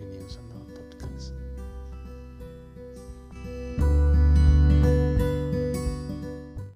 opinions